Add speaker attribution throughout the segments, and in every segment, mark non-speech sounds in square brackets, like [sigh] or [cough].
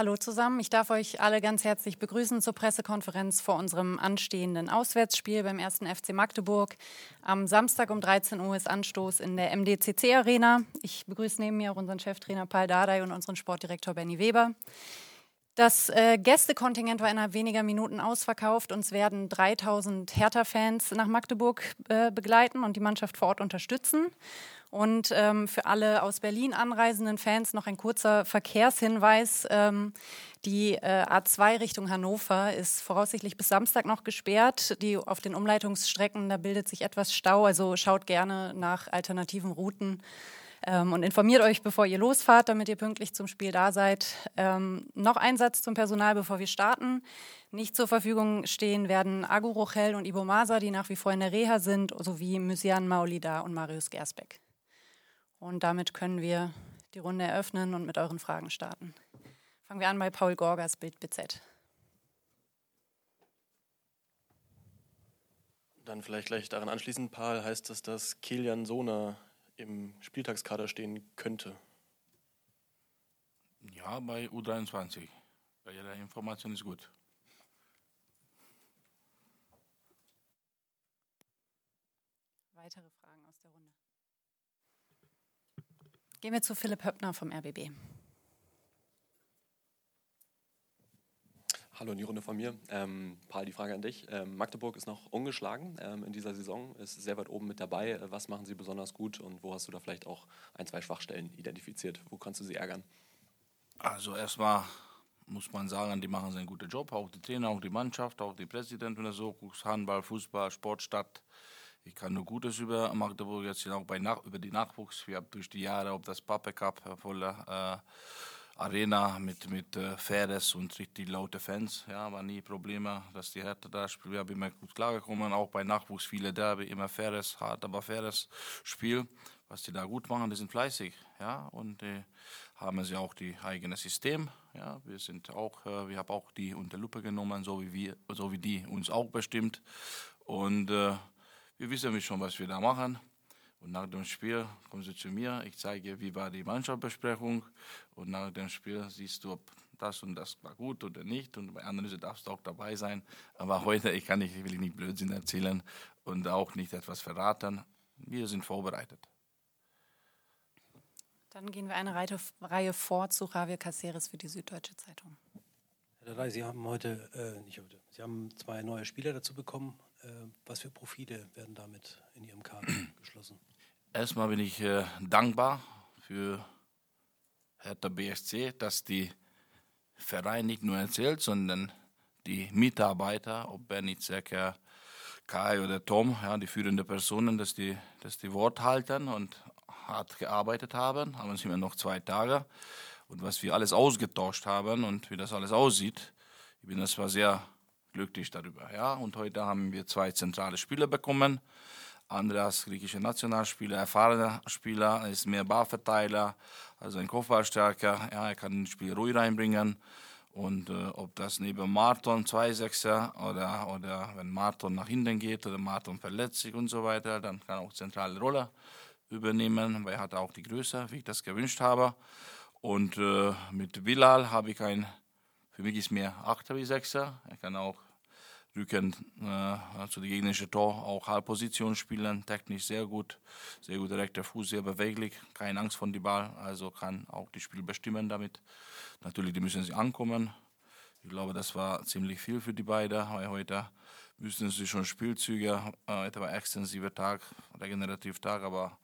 Speaker 1: hallo zusammen. Ich darf euch alle ganz herzlich begrüßen zur Pressekonferenz vor unserem anstehenden Auswärtsspiel beim 1. FC Magdeburg. Am Samstag um 13 Uhr ist Anstoß in der MDCC Arena. Ich begrüße neben mir auch unseren Cheftrainer Paul Dardai und unseren Sportdirektor Benny Weber. Das äh, Gästekontingent war innerhalb weniger Minuten ausverkauft. Uns werden 3000 Hertha-Fans nach Magdeburg äh, begleiten und die Mannschaft vor Ort unterstützen. Und ähm, für alle aus Berlin anreisenden Fans noch ein kurzer Verkehrshinweis. Ähm, die äh, A2 Richtung Hannover ist voraussichtlich bis Samstag noch gesperrt. Die auf den Umleitungsstrecken, da bildet sich etwas Stau. Also schaut gerne nach alternativen Routen ähm, und informiert euch, bevor ihr losfahrt, damit ihr pünktlich zum Spiel da seid. Ähm, noch ein Satz zum Personal, bevor wir starten. Nicht zur Verfügung stehen werden Agu Rochel und Ibo Masa, die nach wie vor in der Reha sind, sowie Mysian Maulida und Marius Gersbeck. Und damit können wir die Runde eröffnen und mit euren Fragen starten. Fangen wir an bei Paul Gorgas, Bild BZ.
Speaker 2: Dann vielleicht gleich daran anschließend, Paul, heißt das, dass Kilian Sona im Spieltagskader stehen könnte?
Speaker 3: Ja, bei U23. Bei jeder Information ist gut.
Speaker 1: Weitere Fragen aus der Runde? Gehen wir zu Philipp Höppner vom RBB.
Speaker 4: Hallo in die Runde von mir. Ähm, Paul, die Frage an dich. Ähm, Magdeburg ist noch ungeschlagen ähm, in dieser Saison, ist sehr weit oben mit dabei. Äh, was machen sie besonders gut und wo hast du da vielleicht auch ein, zwei Schwachstellen identifiziert? Wo kannst du sie ärgern?
Speaker 3: Also erstmal muss man sagen, die machen einen guten Job, auch die Trainer, auch die Mannschaft, auch die Präsident, wenn du so Handball, Fußball, Sportstadt. Ich kann nur Gutes über Magdeburg erzählen, auch bei Nach über die Nachwuchs. Wir haben durch die Jahre, ob das Pape Cup voller äh, Arena mit, mit äh, Faires und richtig laute Fans. Ja, war nie Probleme, dass die Härte da spielt. Wir haben immer gut klargekommen, auch bei Nachwuchs viele Derby, immer faires, hart, aber faires Spiel. Was die da gut machen, die sind fleißig. Ja, und äh, haben sie auch die eigene System. Ja, wir sind auch, äh, wir haben auch die unter Lupe genommen, so wie wir, so wie die uns auch bestimmt. Und äh, wir wissen schon, was wir da machen. Und nach dem Spiel kommen sie zu mir, ich zeige, wie war die Mannschaftsbesprechung. Und nach dem Spiel siehst du, ob das und das war gut oder nicht. Und bei anderen darfst du auch dabei sein. Aber heute, ich kann nicht, ich will nicht Blödsinn erzählen und auch nicht etwas verraten. Wir sind vorbereitet.
Speaker 1: Dann gehen wir eine Reihe vor zu Javier Caceres für die Süddeutsche Zeitung.
Speaker 5: Herr Dardai, Sie haben heute, äh, nicht heute, Sie haben zwei neue Spieler dazu bekommen. Äh, was für Profile werden damit in Ihrem Kader [clears throat] geschlossen?
Speaker 3: Erstmal bin ich äh, dankbar für Hertha BSC, dass die Verein nicht nur erzählt, sondern die Mitarbeiter, ob Benny Zecker, Kai oder Tom, ja, die führenden Personen, dass die, dass die Wort halten und hart gearbeitet haben. Haben uns immer noch zwei Tage. Und was wir alles ausgetauscht haben und wie das alles aussieht, ich bin das war sehr glücklich darüber. Ja? Und heute haben wir zwei zentrale Spieler bekommen. Andreas, griechischer Nationalspieler, erfahrener Spieler, ist mehr Ballverteiler, also ein Kopfballstärker. Ja, er kann ins Spiel ruhig reinbringen. Und äh, ob das neben Marton, zwei Sechser, oder, oder wenn Marton nach hinten geht oder Marton verletzt sich und so weiter, dann kann er auch zentrale Rolle übernehmen, weil er hat auch die Größe, wie ich das gewünscht habe. Und äh, mit Bilal habe ich ein für mich ist mehr Achter wie Sechser. Er kann auch Rücken äh, zu der gegnerischen Tor auch Halbposition spielen, technisch sehr gut, sehr guter rechter Fuß, sehr beweglich, keine Angst vor dem Ball, also kann auch das Spiel bestimmen damit. Natürlich, die müssen sie ankommen. Ich glaube, das war ziemlich viel für die beiden, weil heute müssen sie schon Spielzüge, äh, etwa extensiver Tag, regenerativ Tag, aber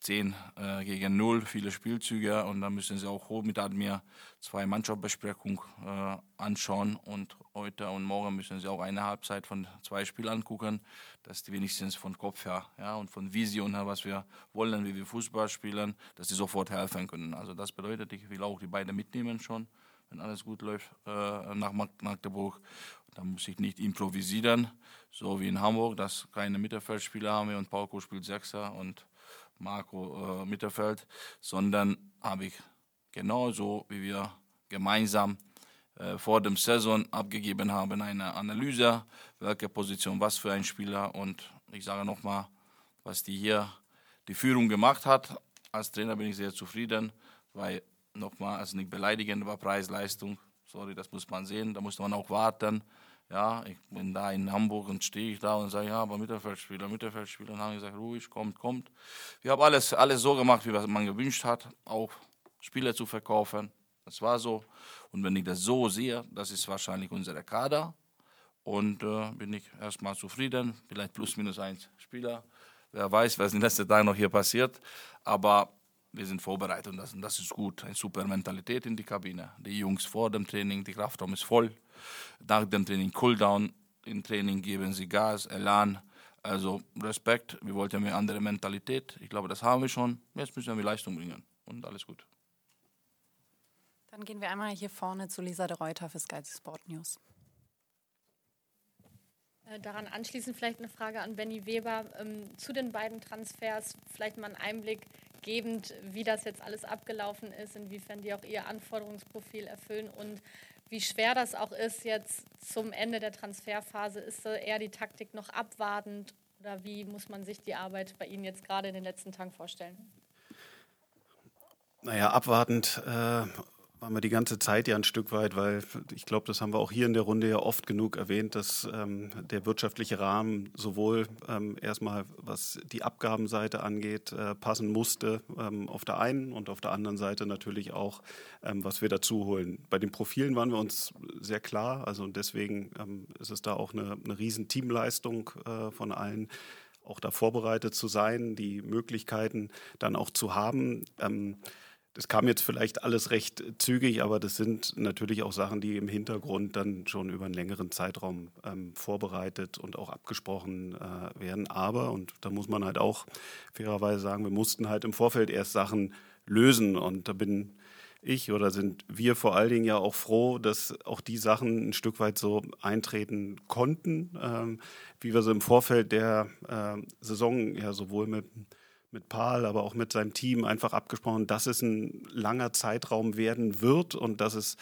Speaker 3: 10 äh, gegen 0, viele Spielzüge und dann müssen sie auch hoch mit mir zwei Mannschaftsbesprechungen äh, anschauen und heute und morgen müssen sie auch eine Halbzeit von zwei Spielen angucken, dass die wenigstens von Kopf her ja, und von Vision her, was wir wollen, wie wir Fußball spielen, dass sie sofort helfen können. Also das bedeutet, ich will auch die beiden mitnehmen schon, wenn alles gut läuft äh, nach Magdeburg. Dann muss ich nicht improvisieren, so wie in Hamburg, dass keine Mittelfeldspieler haben und Pauko spielt Sechser und Marco äh, Mitterfeld, sondern habe ich genauso, wie wir gemeinsam äh, vor dem Saison abgegeben haben, eine Analyse, welche Position was für ein Spieler und ich sage nochmal, was die hier die Führung gemacht hat. Als Trainer bin ich sehr zufrieden, weil nochmal, also nicht beleidigend, aber Preis-Leistung. Sorry, das muss man sehen. Da muss man auch warten. Ja, ich bin da in Hamburg und stehe ich da und sage, ja, aber Mittelfeldspieler, Mittelfeldspieler. Und dann haben gesagt, ruhig, kommt, kommt. Wir haben alles, alles so gemacht, wie man gewünscht hat, auch Spieler zu verkaufen. Das war so. Und wenn ich das so sehe, das ist wahrscheinlich unser Kader. Und äh, bin ich erstmal zufrieden. Vielleicht plus minus eins Spieler. Wer weiß, was in den letzten Tagen noch hier passiert. Aber wir sind vorbereitet und das, und das ist gut. Eine super Mentalität in die Kabine. Die Jungs vor dem Training, die Kraftraum ist voll. Nach dem Training Cooldown. Im Training geben sie Gas, Elan. Also Respekt. Wir wollten eine andere Mentalität. Ich glaube, das haben wir schon. Jetzt müssen wir Leistung bringen und alles gut.
Speaker 1: Dann gehen wir einmal hier vorne zu Lisa de Reuter für Sky Sport News.
Speaker 6: Äh, daran anschließend vielleicht eine Frage an Benny Weber ähm, zu den beiden Transfers. Vielleicht mal einen Einblick gebend, wie das jetzt alles abgelaufen ist, inwiefern die auch ihr Anforderungsprofil erfüllen und wie schwer das auch ist jetzt zum Ende der Transferphase. Ist eher die Taktik noch abwartend oder wie muss man sich die Arbeit bei Ihnen jetzt gerade in den letzten Tagen vorstellen?
Speaker 7: Naja, abwartend äh, waren wir die ganze Zeit ja ein Stück weit, weil ich glaube, das haben wir auch hier in der Runde ja oft genug erwähnt, dass ähm, der wirtschaftliche Rahmen sowohl ähm, erstmal, was die Abgabenseite angeht, äh, passen musste ähm, auf der einen und auf der anderen Seite natürlich auch, ähm, was wir dazu holen. Bei den Profilen waren wir uns sehr klar, also deswegen ähm, ist es da auch eine, eine riesen Teamleistung äh, von allen auch da vorbereitet zu sein, die Möglichkeiten dann auch zu haben. Ähm, das kam jetzt vielleicht alles recht zügig, aber das sind natürlich auch Sachen, die im Hintergrund dann schon über einen längeren Zeitraum ähm, vorbereitet und auch abgesprochen äh, werden. Aber, und da muss man halt auch fairerweise sagen, wir mussten halt im Vorfeld erst Sachen lösen. Und da bin ich oder sind wir vor allen Dingen ja auch froh, dass auch die Sachen ein Stück weit so eintreten konnten, ähm, wie wir sie im Vorfeld der äh, Saison ja sowohl mit mit Paul, aber auch mit seinem Team einfach abgesprochen, dass es ein langer Zeitraum werden wird und dass es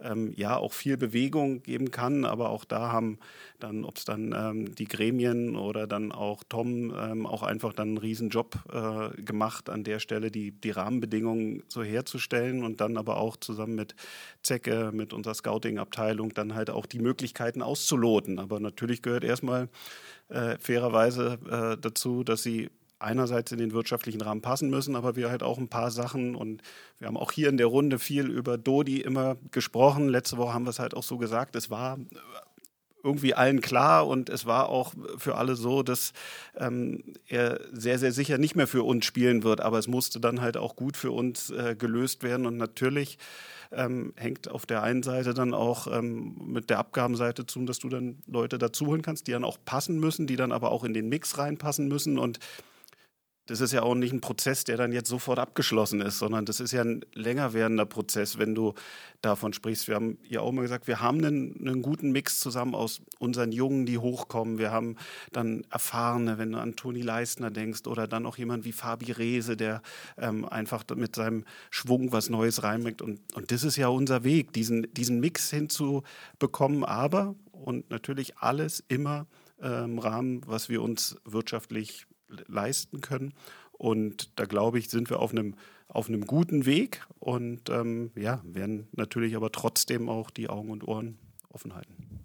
Speaker 7: ähm, ja auch viel Bewegung geben kann. Aber auch da haben dann, ob es dann ähm, die Gremien oder dann auch Tom ähm, auch einfach dann einen Riesenjob äh, gemacht an der Stelle, die, die Rahmenbedingungen so herzustellen und dann aber auch zusammen mit Zecke, mit unserer Scouting-Abteilung dann halt auch die Möglichkeiten auszuloten. Aber natürlich gehört erstmal äh, fairerweise äh, dazu, dass sie einerseits in den wirtschaftlichen Rahmen passen müssen, aber wir halt auch ein paar Sachen und wir haben auch hier in der Runde viel über Dodi immer gesprochen. Letzte Woche haben wir es halt auch so gesagt. Es war irgendwie allen klar und es war auch für alle so, dass ähm, er sehr, sehr sicher nicht mehr für uns spielen wird. Aber es musste dann halt auch gut für uns äh, gelöst werden und natürlich ähm, hängt auf der einen Seite dann auch ähm, mit der Abgabenseite zu, dass du dann Leute dazuholen kannst, die dann auch passen müssen, die dann aber auch in den Mix reinpassen müssen und das ist ja auch nicht ein Prozess, der dann jetzt sofort abgeschlossen ist, sondern das ist ja ein länger werdender Prozess, wenn du davon sprichst. Wir haben ja auch mal gesagt, wir haben einen, einen guten Mix zusammen aus unseren Jungen, die hochkommen. Wir haben dann Erfahrene, wenn du an Toni Leistner denkst oder dann auch jemand wie Fabi Rehse, der ähm, einfach mit seinem Schwung was Neues reinbringt. Und, und das ist ja unser Weg, diesen, diesen Mix hinzubekommen, aber und natürlich alles immer im Rahmen, was wir uns wirtschaftlich leisten können. Und da glaube ich, sind wir auf einem, auf einem guten Weg und ähm, ja, werden natürlich aber trotzdem auch die Augen und Ohren offen halten.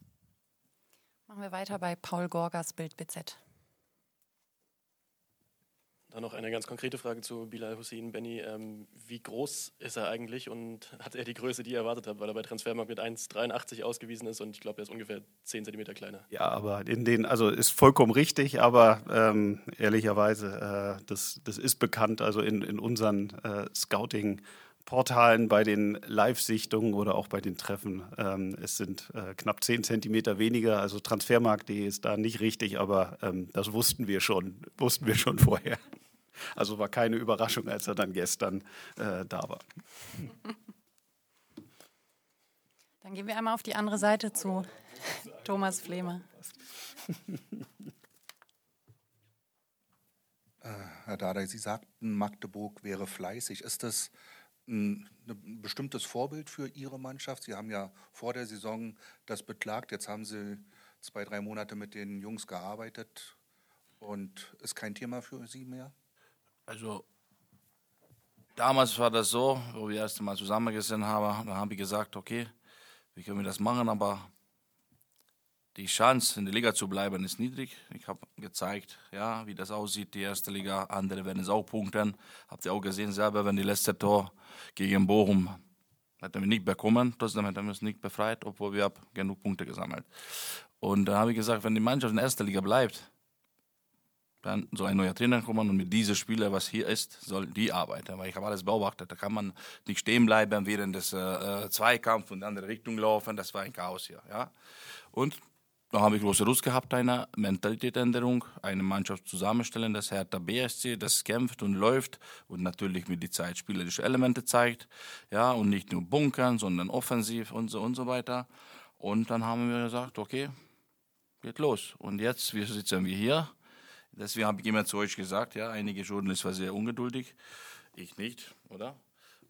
Speaker 1: Machen wir weiter bei Paul Gorgas Bild BZ.
Speaker 2: Dann noch eine ganz konkrete Frage zu Bilal Hussein. Benny, ähm, wie groß ist er eigentlich und hat er die Größe, die ihr erwartet habt? Weil er bei Transfermarkt mit 1,83 ausgewiesen ist und ich glaube, er ist ungefähr 10 cm kleiner.
Speaker 7: Ja, aber in den, also ist vollkommen richtig, aber ähm, ehrlicherweise, äh, das, das ist bekannt, also in, in unseren äh, Scouting- Portalen bei den Live-Sichtungen oder auch bei den Treffen. Ähm, es sind äh, knapp 10 Zentimeter weniger, also Transfermarkt.de ist da nicht richtig, aber ähm, das wussten wir schon, wussten wir schon vorher. Also war keine Überraschung, als er dann gestern äh, da war.
Speaker 1: Dann gehen wir einmal auf die andere Seite zu Thomas Flehme.
Speaker 8: Äh, Herr Dada, Sie sagten, Magdeburg wäre fleißig. Ist das ein, ein, bestimmtes Vorbild für Ihre Mannschaft? Sie haben ja vor der Saison das beklagt. Jetzt haben Sie zwei, drei Monate mit den Jungs gearbeitet und ist kein Thema für Sie mehr?
Speaker 3: Also damals war das so, wo wir erst Mal zusammengesessen haben, da habe ich gesagt, okay, wie können wir das machen, aber die Chance, in der Liga zu bleiben, ist niedrig. Ich habe gezeigt, ja, wie das aussieht, die erste Liga. Andere werden es auch punkten. Habt ihr auch gesehen selber, wenn die letzte Tor gegen Bochum hätten wir nicht bekommen, trotzdem hätten wir es nicht befreit, obwohl wir genug Punkte gesammelt. Und da habe ich gesagt, wenn die Mannschaft in der ersten Liga bleibt, dann soll ein neuer Trainer kommen und mit diesen Spielern, was hier ist, soll die arbeiten. Weil ich habe alles beobachtet. Da kann man nicht stehen bleiben während des äh, äh Zweikampfs und in andere Richtung laufen. Das war ein Chaos hier. Ja? Und da habe ich große Lust gehabt, eine Mentalitätsänderung, eine Mannschaft zusammenstellen, das Hertha BSC, das kämpft und läuft und natürlich mit die Zeit spielerische Elemente zeigt, ja, und nicht nur bunkern, sondern offensiv und so und so weiter. Und dann haben wir gesagt, okay, geht los. Und jetzt wir sitzen wir hier. Deswegen habe ich immer zu euch gesagt, ja, einige Journalisten waren sehr ungeduldig, ich nicht, oder?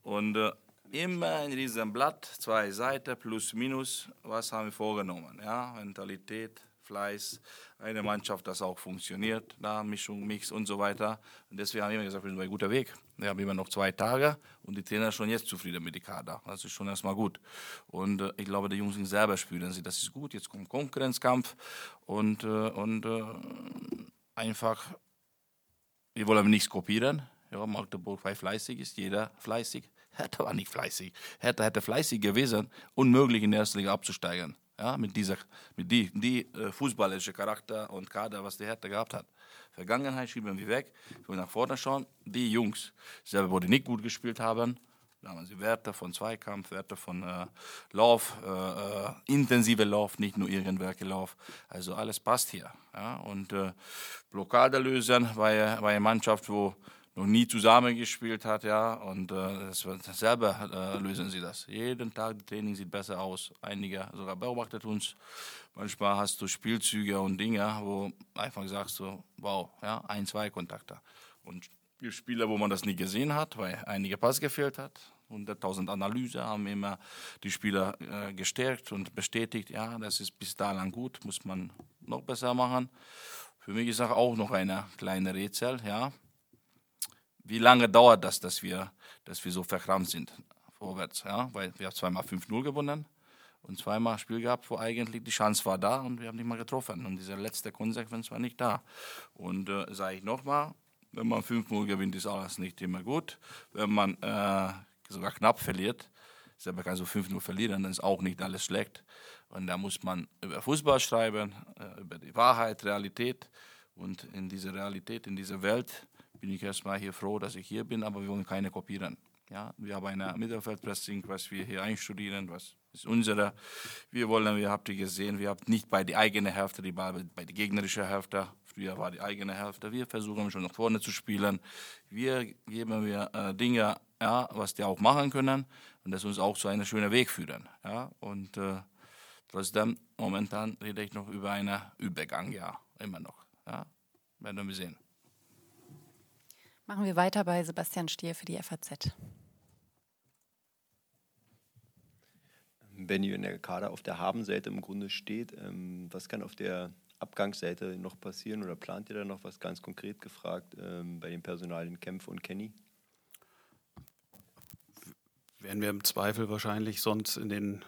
Speaker 3: Und äh, immer in diesem Blatt, zwei Seiten plus minus, was haben wir vorgenommen. Ja? Mentalität, Fleiß, eine Mannschaft, das auch funktioniert, da Mischung, Mix und so weiter. Und deswegen haben wir immer gesagt, wir sind ein guter Weg. Wir haben immer noch zwei Tage und die Trainer sind schon jetzt zufrieden mit dem Kader. Das ist schon erstmal gut. Und äh, ich glaube, die Jungs sind selber spüren sie, das ist gut. Jetzt kommt Konkurrenzkampf und, äh, und äh, einfach, wir wollen nichts kopieren. Ja, Magdeburg, weil fleißig ist, jeder fleißig. Hertha war nicht fleißig. Hertha hätte fleißig gewesen, unmöglich in der ersten Liga abzusteigen. Ja, mit dieser, mit die, die äh, Charakter und Kader, was die Hertha gehabt hat. Vergangenheit schieben wir weg, wir nach vorne schauen. Die Jungs, selber, die nicht gut gespielt haben, da haben sie Werte von Zweikampf, Werte von äh, Lauf, äh, äh, intensive Lauf, nicht nur irgendwelche Lauf. Also alles passt hier. Ja? Und äh, Blockade lösen bei, bei einer Mannschaft, wo noch nie zusammengespielt hat, ja, und äh, das, selber äh, lösen sie das. Jeden Tag das Training sieht besser aus. Einige sogar beobachtet uns. Manchmal hast du Spielzüge und Dinge, wo einfach sagst du, wow, ja, ein, zwei Kontakte. Und Spieler, wo man das nie gesehen hat, weil einige Pass gefehlt hat. 100.000 Analyse haben immer die Spieler äh, gestärkt und bestätigt, ja, das ist bis dahin gut, muss man noch besser machen. Für mich ist auch noch eine kleine Rätsel, ja wie lange dauert das, dass wir, dass wir so verkrampft sind vorwärts? Ja? Weil wir haben zweimal 5-0 gewonnen und zweimal Spiel gehabt, wo eigentlich die Chance war da und wir haben nicht mal getroffen. Und diese letzte Konsequenz war nicht da. Und äh, sage ich nochmal, wenn man 5-0 gewinnt, ist alles nicht immer gut. Wenn man äh, sogar knapp verliert, selber kann so 5-0 verlieren, dann ist auch nicht alles schlecht. Und da muss man über Fußball schreiben, äh, über die Wahrheit, Realität. Und in dieser Realität, in dieser Welt bin ich erstmal hier froh, dass ich hier bin, aber wir wollen keine kopieren. Ja, wir haben ein Mittelfeldpressing, was wir hier einstudieren, was ist unsere. Wir wollen, wir habt ihr gesehen, wir habt nicht bei der eigenen Hälfte die Ball, bei der gegnerischen Hälfte. Früher war die eigene Hälfte. Wir versuchen schon nach vorne zu spielen. Wir geben wir äh, Dinge, ja, was die auch machen können und das uns auch zu einem schönen Weg führen. Ja, und äh, trotzdem momentan rede ich noch über einen Übergang, ja, immer noch. Ja, werden wir sehen.
Speaker 1: Machen wir weiter bei Sebastian Stier für die FAZ.
Speaker 9: Wenn der Kader auf der Habenseite im Grunde steht, ähm, was kann auf der Abgangsseite noch passieren oder plant ihr da noch was ganz konkret gefragt ähm, bei den Personalien Kempf und Kenny?
Speaker 7: Werden wir im Zweifel wahrscheinlich sonst in den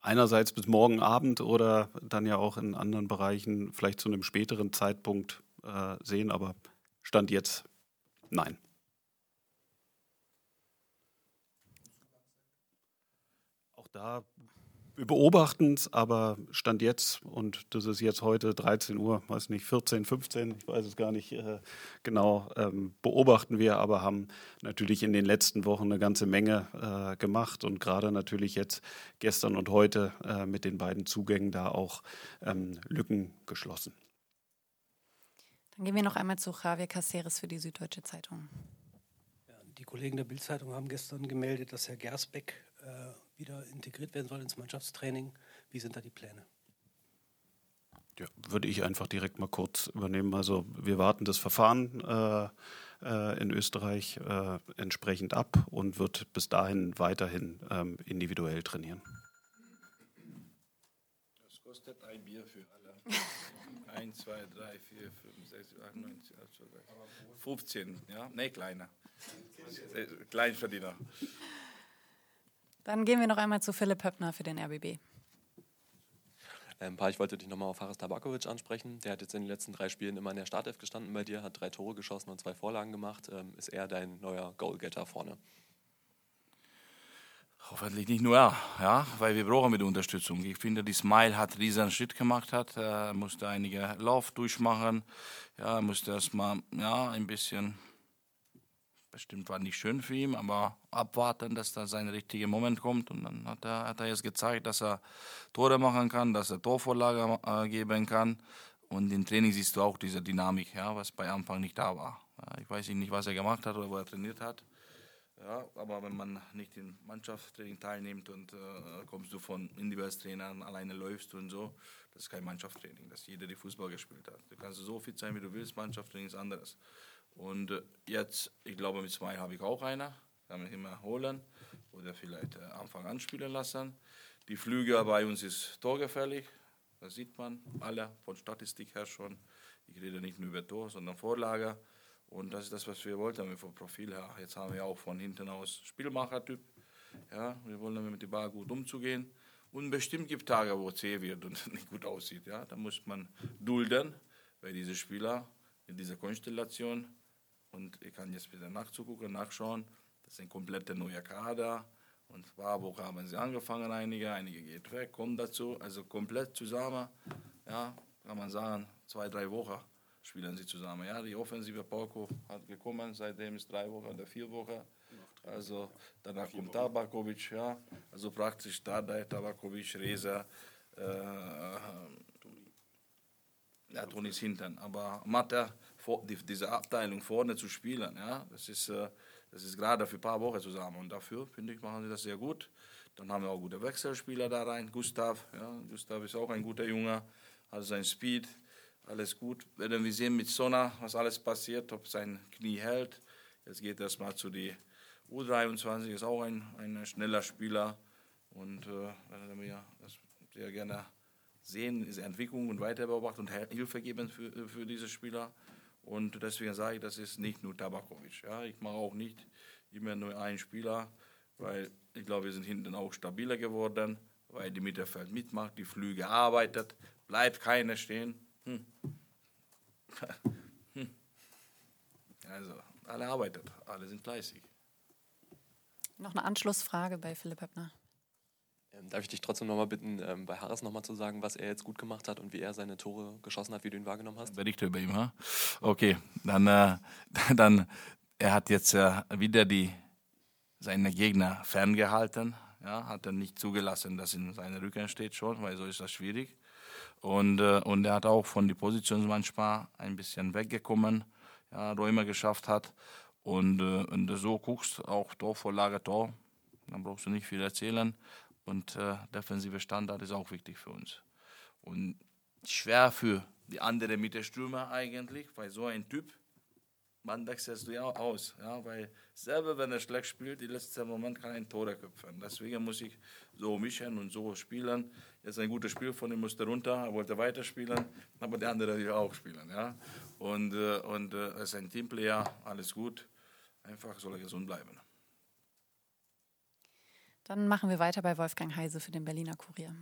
Speaker 7: einerseits bis morgen Abend oder dann ja auch in anderen Bereichen vielleicht zu einem späteren Zeitpunkt äh, sehen, aber Stand jetzt Nein. Auch da, wir beobachten es, aber Stand jetzt, und das ist jetzt heute 13 Uhr, weiß nicht, 14, 15, ich weiß es gar nicht äh, genau, ähm, beobachten wir, aber haben natürlich in den letzten Wochen eine ganze Menge äh, gemacht und gerade natürlich jetzt gestern und heute äh, mit den beiden Zugängen da auch ähm, Lücken geschlossen.
Speaker 1: Dann gehen wir noch einmal zu Javier Caceres für die Süddeutsche Zeitung.
Speaker 5: Ja, die Kollegen der Bildzeitung haben gestern gemeldet, dass Herr Gersbeck äh, wieder integriert werden soll ins Mannschaftstraining. Wie sind da die Pläne?
Speaker 7: Ja, würde ich einfach direkt mal kurz übernehmen. Also wir warten das Verfahren äh, äh, in Österreich äh, entsprechend ab und wird bis dahin weiterhin ähm, individuell trainieren.
Speaker 3: kostet ein Bier für alle? 1, 2, 3, 4, 5, 6, 8, 9, 10, 11, 12, 15, ja? Nee, kleiner. Kleinverdiener.
Speaker 1: Dann gehen wir noch einmal zu Philipp Höppner für den RBB.
Speaker 4: Ähm, pa, ich wollte dich nochmal auf Haris Tabakovic ansprechen. Der hat jetzt in den letzten drei Spielen immer in der Startelf gestanden bei dir, hat drei Tore geschossen und zwei Vorlagen gemacht. Ähm, ist er dein neuer Goalgetter vorne?
Speaker 3: Hoffentlich nicht nur er, ja, weil wir brauchen mit Unterstützung. Ich finde, die Smile hat riesen Schritt gemacht, hat, er musste einige Lauf durchmachen, ja, musste erstmal ja, ein bisschen bestimmt war nicht schön für ihn, aber abwarten, dass da sein richtiger Moment kommt. Und dann hat er, hat er jetzt gezeigt, dass er Tore machen kann, dass er Torvorlage äh, geben kann. Und im Training siehst du auch diese Dynamik, ja, was bei Anfang nicht da war. Ja, ich weiß nicht, was er gemacht hat oder wo er trainiert hat. Ja, aber wenn man nicht im Mannschaftstraining teilnimmt und äh, kommst du von Individualtrainern, alleine läufst und so, das ist kein Mannschaftstraining, dass jeder die Fußball gespielt hat. Du kannst so fit sein, wie du willst, Mannschaftstraining ist anderes. Und äh, jetzt, ich glaube, mit zwei habe ich auch einer. Kann ich immer holen oder vielleicht äh, Anfang an spielen lassen. Die Flüge bei uns ist torgefährlich. Das sieht man alle von Statistik her schon. Ich rede nicht nur über Tor, sondern Vorlage. Und das ist das, was wir wollten vom Profil her. Jetzt haben wir auch von hinten aus Spielmachertyp. Ja, wir wollen mit dem Ball gut umzugehen. Und bestimmt gibt es Tage, wo es zäh wird und [laughs] nicht gut aussieht. Ja, da muss man dulden, weil diese Spieler in dieser Konstellation und ich kann jetzt wieder nachzugucken, nachschauen. Das ist ein kompletter neuer Kader. Und ein paar Wochen haben sie angefangen, einige, einige geht weg, kommen dazu. Also komplett zusammen, ja, kann man sagen, zwei, drei Wochen spielen sie zusammen. Ja, die offensive Pauko hat gekommen, seitdem ist drei Wochen oder vier Wochen. Also danach kommt Tabakovic, ja, also praktisch Tadej, Tabakovic, Reza, äh, ja, Toni ist hinten, aber Mathe diese Abteilung vorne zu spielen. Ja? Das ist, äh, das ist gerade für ein paar Wochen zusammen und dafür, finde ich, machen sie das sehr gut. Dann haben wir auch gute Wechselspieler da rein. Gustav, ja, Gustav ist auch ein guter Junge, hat sein Speed, alles gut. Werden wir sehen mit Sona, was alles passiert, ob sein Knie hält. Jetzt geht es mal zu die U23, ist auch ein, ein schneller Spieler und äh, werden wir das sehr gerne sehen, diese Entwicklung und weiter beobachten und Hilfe geben für, für diese Spieler. Und deswegen sage ich, das ist nicht nur Tabakovic. Ja. Ich mache auch nicht immer nur einen Spieler, weil ich glaube, wir sind hinten auch stabiler geworden, weil die Mittelfeld mitmacht, die Flüge arbeitet, bleibt keiner stehen. Hm. [laughs] hm. Also, alle arbeitet, alle sind fleißig.
Speaker 1: Noch eine Anschlussfrage bei Philipp Höppner.
Speaker 4: Ähm, darf ich dich trotzdem nochmal bitten, ähm, bei Harris nochmal zu sagen, was er jetzt gut gemacht hat und wie er seine Tore geschossen hat, wie du ihn wahrgenommen hast?
Speaker 3: Berichte über ihn, ha? Okay, dann, äh, [laughs] dann er hat jetzt äh, wieder die, seine Gegner ferngehalten. Ja, hat er nicht zugelassen, dass in seiner Rücken steht schon, weil so ist das schwierig. Und, äh, und er hat auch von der Position manchmal ein bisschen weggekommen, ja, Räume geschafft hat. Und, äh, und so guckst, auch Tor, Vorlage, Tor, dann brauchst du nicht viel erzählen. Und äh, defensive Standard ist auch wichtig für uns. Und schwer für die anderen Mittelstürmer eigentlich, weil so ein Typ, man wechselst du ja aus. Ja, weil selber, wenn er schlecht spielt, im letzten Moment kann ein Tor köpfen. Deswegen muss ich so mischen und so spielen. Jetzt ein gutes Spiel von ihm musste runter, er wollte weiterspielen, aber der andere will auch spielen. Ja? Und, äh, und äh, er ist ein Teamplayer, alles gut. Einfach soll er gesund bleiben.
Speaker 1: Dann machen wir weiter bei Wolfgang Heise für den Berliner Kurier.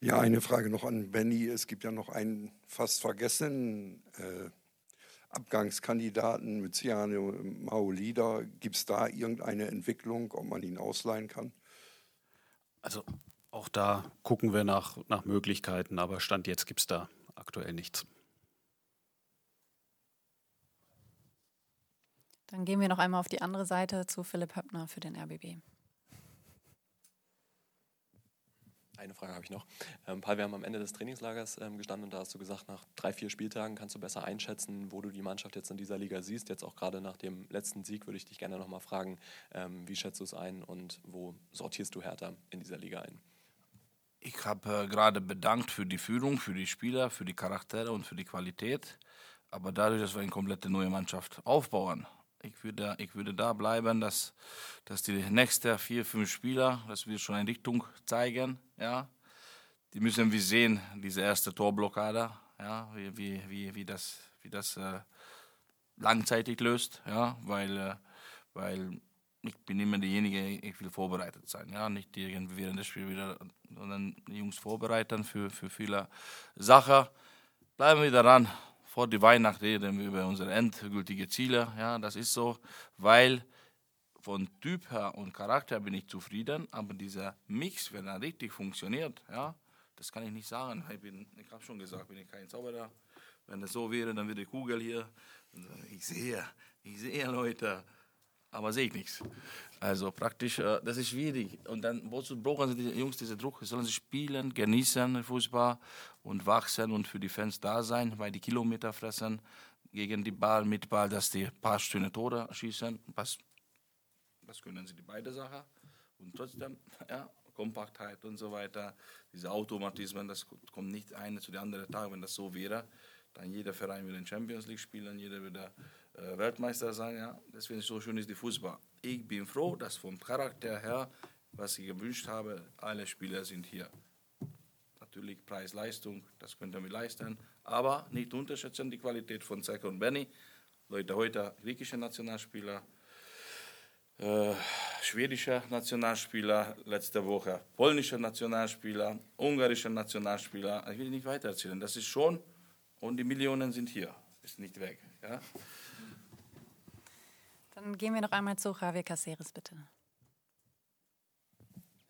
Speaker 10: Ja, eine Frage noch an Benny. Es gibt ja noch einen fast vergessenen äh, Abgangskandidaten mit Ciane Maolida. Gibt es da irgendeine Entwicklung, ob man ihn ausleihen kann?
Speaker 7: Also auch da gucken wir nach, nach Möglichkeiten, aber Stand jetzt gibt es da aktuell nichts.
Speaker 1: Dann gehen wir noch einmal auf die andere Seite zu Philipp Höppner für den RBB.
Speaker 4: Eine Frage habe ich noch. Ähm, Paul, wir haben am Ende des Trainingslagers ähm, gestanden und da hast du gesagt, nach drei, vier Spieltagen kannst du besser einschätzen, wo du die Mannschaft jetzt in dieser Liga siehst. Jetzt auch gerade nach dem letzten Sieg würde ich dich gerne nochmal fragen, ähm, wie schätzt du es ein und wo sortierst du Hertha in dieser Liga ein?
Speaker 3: Ich habe äh, gerade bedankt für die Führung, für die Spieler, für die Charaktere und für die Qualität. Aber dadurch, dass wir eine komplette neue Mannschaft aufbauen, ich würde, ich würde da bleiben, dass, dass die nächsten vier, fünf Spieler, dass wir schon eine Richtung zeigen, ja, die müssen wir sehen, diese erste Torblockade, ja, wie, wie, wie, wie das, wie das äh, langzeitig löst, ja, weil, äh, weil ich bin immer derjenige, ich will vorbereitet sein, ja, nicht irgendwie während des Spiels wieder, sondern die Jungs vorbereiten für, für viele Sachen. Bleiben wir daran, vor die Weihnacht reden wir über unsere endgültigen Ziele, ja, das ist so, weil von Typ her und Charakter bin ich zufrieden, aber dieser Mix, wenn er richtig funktioniert, ja, das kann ich nicht sagen. Ich, ich habe schon gesagt, bin ich kein Zauberer. Wenn das so wäre, dann würde die Kugel hier. Ich sehe, ich sehe Leute, aber sehe ich nichts. Also praktisch, äh, das ist schwierig. Und dann, wozu brauchen die Jungs diesen Druck? Sollen sie spielen, genießen Fußball und wachsen und für die Fans da sein, weil die Kilometer fressen gegen die Ball, mit Ball, dass die paar schöne Tore schießen. Was, das können sie die beide Sachen. Und trotzdem, [laughs] ja, Kompaktheit und so weiter, diese Automatismen, das kommt nicht eine zu der anderen Tag, wenn das so wäre. Dann jeder Verein würde in Champions League spielen, jeder würde Weltmeister sein. Ja. Deswegen so schön ist die Fußball. Ich bin froh, dass vom Charakter her, was ich gewünscht habe, alle Spieler sind hier. Natürlich Preis-Leistung, das könnten wir leisten, aber nicht unterschätzen die Qualität von Zeke und Benny. Leute heute griechische Nationalspieler, äh, schwedischer Nationalspieler letzte Woche, polnischer Nationalspieler, ungarischer Nationalspieler. Ich will nicht weiter erzählen. Das ist schon, und die Millionen sind hier, ist nicht weg. Ja?
Speaker 1: Dann gehen wir noch einmal zu Javier Caceres, bitte.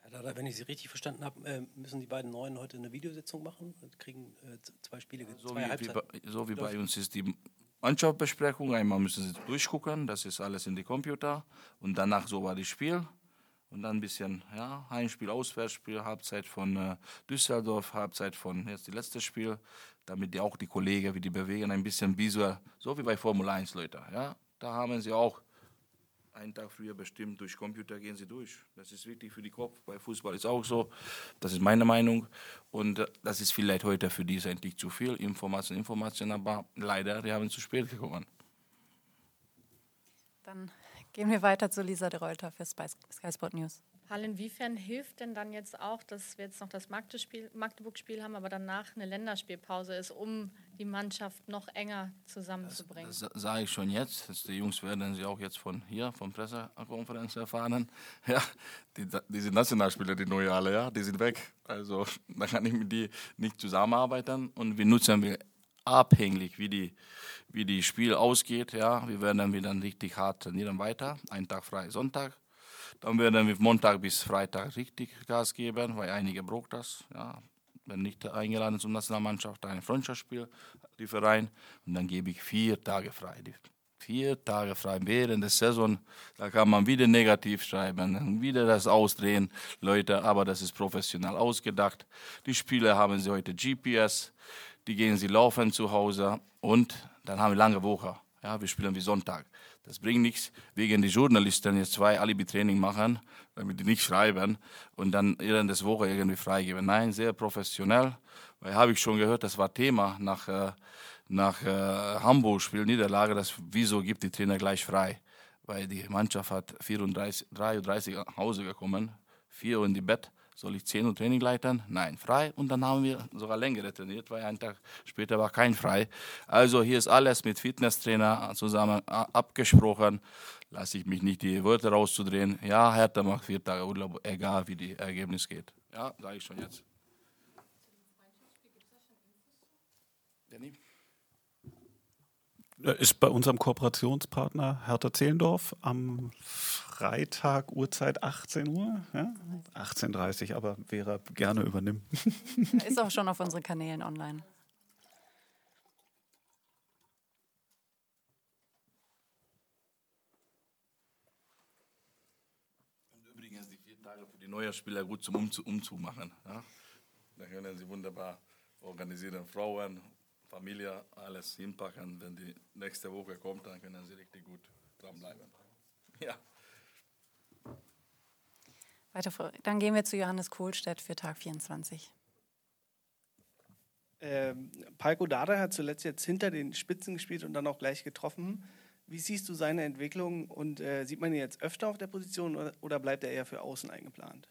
Speaker 5: Herr wenn ich Sie richtig verstanden habe, äh, müssen die beiden Neuen heute eine Videositzung machen und kriegen äh, zwei Spiele,
Speaker 3: so
Speaker 5: zwei
Speaker 3: wie, wie bei, so wie bei uns ist die Mannschaftsbesprechung. Einmal müssen sie durchgucken, das ist alles in die Computer. Und danach so war das Spiel. Und dann ein bisschen ja, Heimspiel, Auswärtsspiel, Halbzeit von äh, Düsseldorf, Halbzeit von jetzt das letzte Spiel, damit die auch die Kollegen, wie die bewegen, ein bisschen visuell, so wie bei Formel 1 Leute. Ja, da haben sie auch einen Tag früher bestimmt, durch Computer gehen sie durch. Das ist wichtig für den Kopf. Bei Fußball ist auch so. Das ist meine Meinung. Und äh, das ist vielleicht heute für die endlich zu viel Information, Information, aber leider, die haben zu spät gekommen.
Speaker 1: Dann gehen wir weiter zu Lisa de Reuter für Sky Sport News.
Speaker 6: Hall, inwiefern hilft denn dann jetzt auch, dass wir jetzt noch das Magdeburg-Spiel haben, aber danach eine Länderspielpause ist, um die Mannschaft noch enger zusammenzubringen?
Speaker 3: Das, das sage ich schon jetzt. Die Jungs werden sie auch jetzt von hier, von Pressekonferenz erfahren. [laughs] Ja, die, diese Nationalspieler, die neue alle, ja, die sind weg. Also [laughs] da kann ich mit die nicht zusammenarbeiten und wir nutzen wir abhängig, wie die, wie die Spiel ausgeht. Ja, wir werden dann wieder richtig hart trainieren weiter. Ein Tag frei, Sonntag. Dann werden wir Montag bis Freitag richtig Gas geben, weil einige brauchen das. Ja, wenn nicht eingeladen zur Nationalmannschaft, ein Freundschaftsspiel, die Verein. Und dann gebe ich vier Tage frei. Vier Tage frei während der Saison. Da kann man wieder negativ schreiben, wieder das ausdrehen. Leute, aber das ist professionell ausgedacht. Die Spieler haben sie heute GPS. Die gehen sie laufen zu Hause. Und dann haben wir lange Woche. Ja, wir spielen wie Sonntag. Das bringt nichts, wegen die Journalisten jetzt zwei Alibi-Training machen, damit die nicht schreiben und dann während des Woche irgendwie freigeben. Nein, sehr professionell, weil habe ich schon gehört, das war Thema nach, äh, nach äh, Hamburg Spiel Niederlage, das wieso gibt die Trainer gleich frei, weil die Mannschaft hat 34, 33 nach Hause gekommen, vier Uhr in die Bett soll ich 10 Uhr Training leiten? Nein, frei. Und dann haben wir sogar länger trainiert, weil einen Tag später war kein frei. Also hier ist alles mit Fitnesstrainer zusammen abgesprochen. Lasse ich mich nicht die Wörter rauszudrehen. Ja, Hertha macht vier Tage Urlaub, egal wie die Ergebnis geht. Ja, sage ich schon jetzt.
Speaker 7: Danny? Ist bei unserem Kooperationspartner Hertha Zehlendorf am Freitag Uhrzeit 18 Uhr, ja? 18.30 Uhr, aber Vera gerne übernimmt. [laughs]
Speaker 1: Ist auch schon auf unseren Kanälen online.
Speaker 3: Und übrigens die vier Tage für die neuen Spieler gut zum Umzug, Umzug machen. Ja? Da können sie wunderbar organisieren, Frauen, Familie, alles hinpacken. Wenn die nächste Woche kommt, dann können sie richtig gut dranbleiben. Ja.
Speaker 1: Weiter, dann gehen wir zu Johannes Kohlstedt für Tag 24.
Speaker 11: Ähm, Palko Dada hat zuletzt jetzt hinter den Spitzen gespielt und dann auch gleich getroffen. Wie siehst du seine Entwicklung und äh, sieht man ihn jetzt öfter auf der Position oder, oder bleibt er eher für außen eingeplant?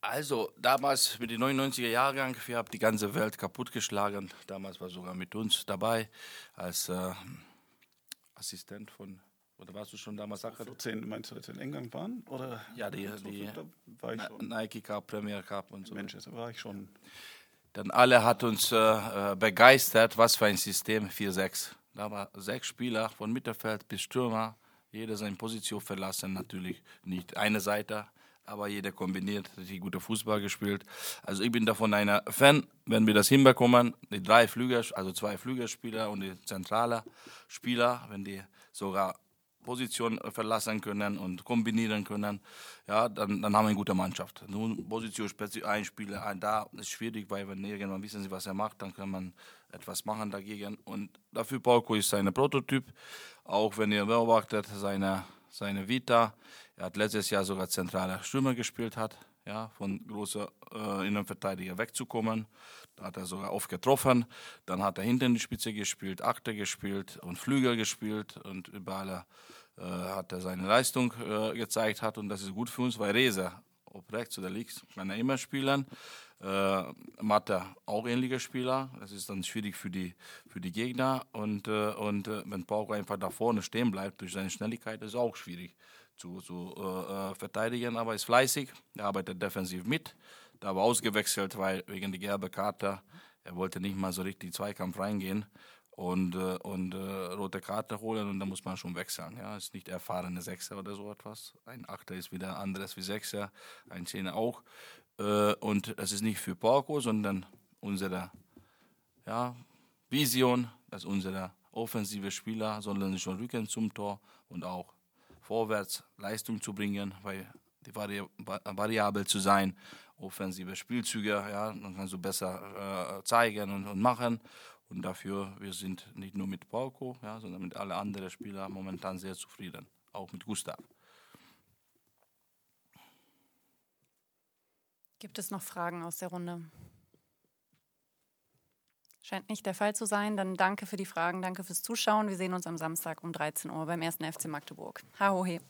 Speaker 3: Also, damals mit dem 99er Jahrgang, wir haben die ganze Welt kaputtgeschlagen. Damals war sogar mit uns dabei als äh, Assistent von, oder warst du schon damals?
Speaker 7: 14, meinst du, als wir in England waren? Oder
Speaker 3: Ja, die, die
Speaker 7: war ich schon.
Speaker 3: Nike Cup, Premier Cup und so.
Speaker 7: Mensch, da war ich schon.
Speaker 3: Dann alle hat uns äh, äh, begeistert, was für ein System 4-6. Da war sechs Spieler von Mittelfeld bis Stürmer, jeder seine Position verlassen, natürlich nicht eine Seite, aber jeder kombiniert, richtig guter Fußball gespielt. Also ich bin davon einer Fan, wenn wir das hinbekommen, die drei Flügel, also zwei Flügelspieler und die zentrale Spieler, wenn die sogar Position verlassen können und kombinieren können, ja, dann, dann haben wir eine gute Mannschaft. Nun Position speziell ein Spieler, ein da ist schwierig, weil wenn irgendwann wissen sie, was er macht, dann kann man etwas machen dagegen. Und dafür Pauko ist sein Prototyp, auch wenn ihr beobachtet seine seine Vita. Er hat letztes Jahr sogar zentraler Stürmer gespielt hat, ja, von großer äh, Innenverteidiger wegzukommen. Da hat er sogar oft getroffen. Dann hat er hinten die Spitze gespielt, Achte gespielt und Flügel gespielt und überall äh, hat er seine Leistung äh, gezeigt hat und das ist gut für uns, weil Rese, ob rechts oder links, kann er immer spielen. Äh, Mathe auch ähnlicher Spieler. Das ist dann schwierig für die, für die Gegner. Und, äh, und äh, wenn Pauko einfach da vorne stehen bleibt durch seine Schnelligkeit, ist auch schwierig zu, zu äh, äh, verteidigen. Aber er ist fleißig, er arbeitet defensiv mit. Da war ausgewechselt, weil wegen der gelben Karte, er wollte nicht mal so richtig Zweikampf reingehen und, äh, und äh, rote Karte holen und da muss man schon wechseln. Ja, ist nicht erfahrene Sechser oder so etwas. Ein Achter ist wieder anderes wie Sechser, ein Zehner auch. Äh, und es ist nicht für Porco, sondern unsere ja, Vision, dass unsere offensive Spieler sollen schon Rücken zum Tor und auch vorwärts Leistung zu bringen, weil die Vari variabel zu sein, offensive Spielzüge, ja, dann kannst du besser äh, zeigen und, und machen. Und dafür, wir sind nicht nur mit Pauko, ja, sondern mit allen anderen Spielern momentan sehr zufrieden, auch mit Gustav.
Speaker 1: Gibt es noch Fragen aus der Runde? Scheint nicht der Fall zu sein. Dann danke für die Fragen, danke fürs Zuschauen. Wir sehen uns am Samstag um 13 Uhr beim 1. FC Magdeburg. Hahohe.